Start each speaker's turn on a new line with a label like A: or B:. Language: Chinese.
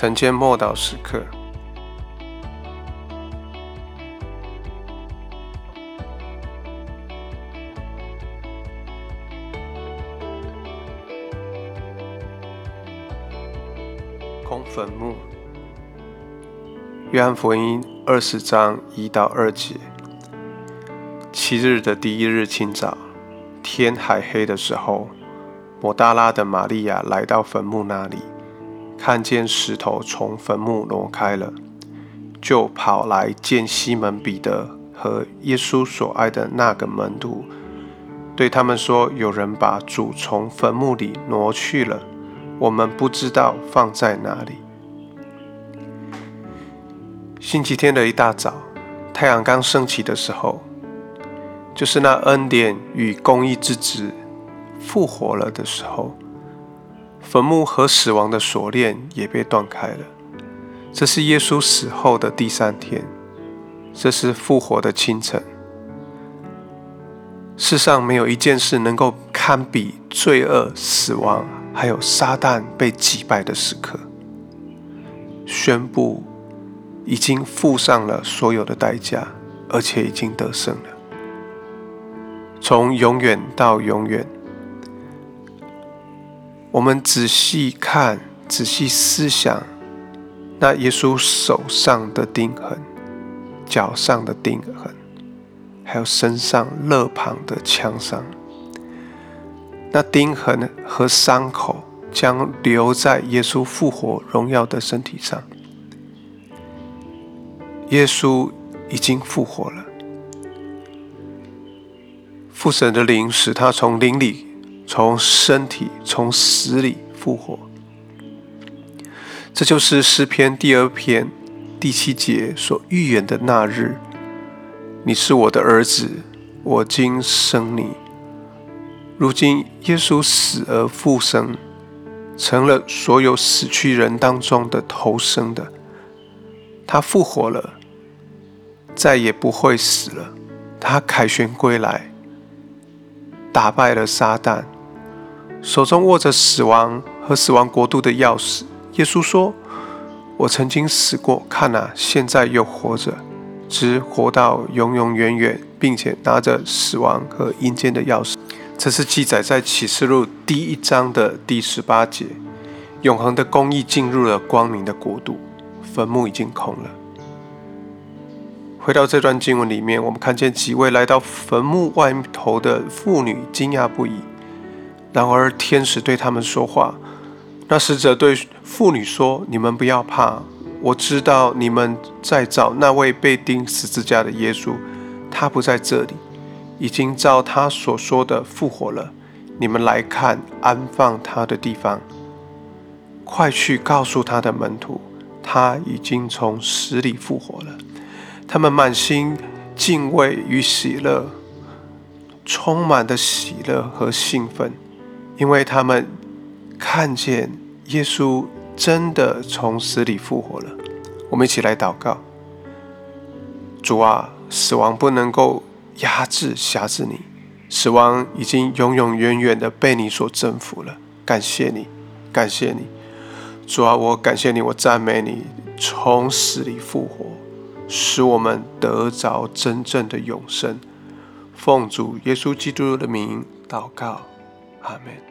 A: 晨间默祷时刻，空坟墓。约翰福音二十章一到二节。七日的第一日清早，天还黑的时候，抹大拉的玛利亚来到坟墓那里。看见石头从坟墓挪开了，就跑来见西门彼得和耶稣所爱的那个门徒，对他们说：“有人把主从坟墓里挪去了，我们不知道放在哪里。”星期天的一大早，太阳刚升起的时候，就是那恩典与公义之子复活了的时候。坟墓和死亡的锁链也被断开了。这是耶稣死后的第三天，这是复活的清晨。世上没有一件事能够堪比罪恶、死亡，还有撒旦被击败的时刻。宣布已经付上了所有的代价，而且已经得胜了。从永远到永远。我们仔细看，仔细思想，那耶稣手上的钉痕、脚上的钉痕，还有身上肋旁的枪伤，那钉痕和伤口将留在耶稣复活荣耀的身体上。耶稣已经复活了，父神的灵使他从灵里。从身体从死里复活，这就是诗篇第二篇第七节所预言的那日。你是我的儿子，我今生你。如今耶稣死而复生，成了所有死去人当中的头生的。他复活了，再也不会死了。他凯旋归来，打败了撒旦。手中握着死亡和死亡国度的钥匙，耶稣说：“我曾经死过，看啊，现在又活着，只活到永永远远，并且拿着死亡和阴间的钥匙。”这是记载在启示录第一章的第十八节。永恒的公义进入了光明的国度，坟墓已经空了。回到这段经文里面，我们看见几位来到坟墓外头的妇女惊讶不已。然而，天使对他们说话。那使者对妇女说：“你们不要怕，我知道你们在找那位被钉十字架的耶稣，他不在这里，已经照他所说的复活了。你们来看安放他的地方，快去告诉他的门徒，他已经从死里复活了。”他们满心敬畏与喜乐，充满的喜乐和兴奋。因为他们看见耶稣真的从死里复活了，我们一起来祷告：主啊，死亡不能够压制、辖制你，死亡已经永永远远的被你所征服了。感谢你，感谢你，主啊，我感谢你，我赞美你，从死里复活，使我们得着真正的永生。奉主耶稣基督的名祷告，阿门。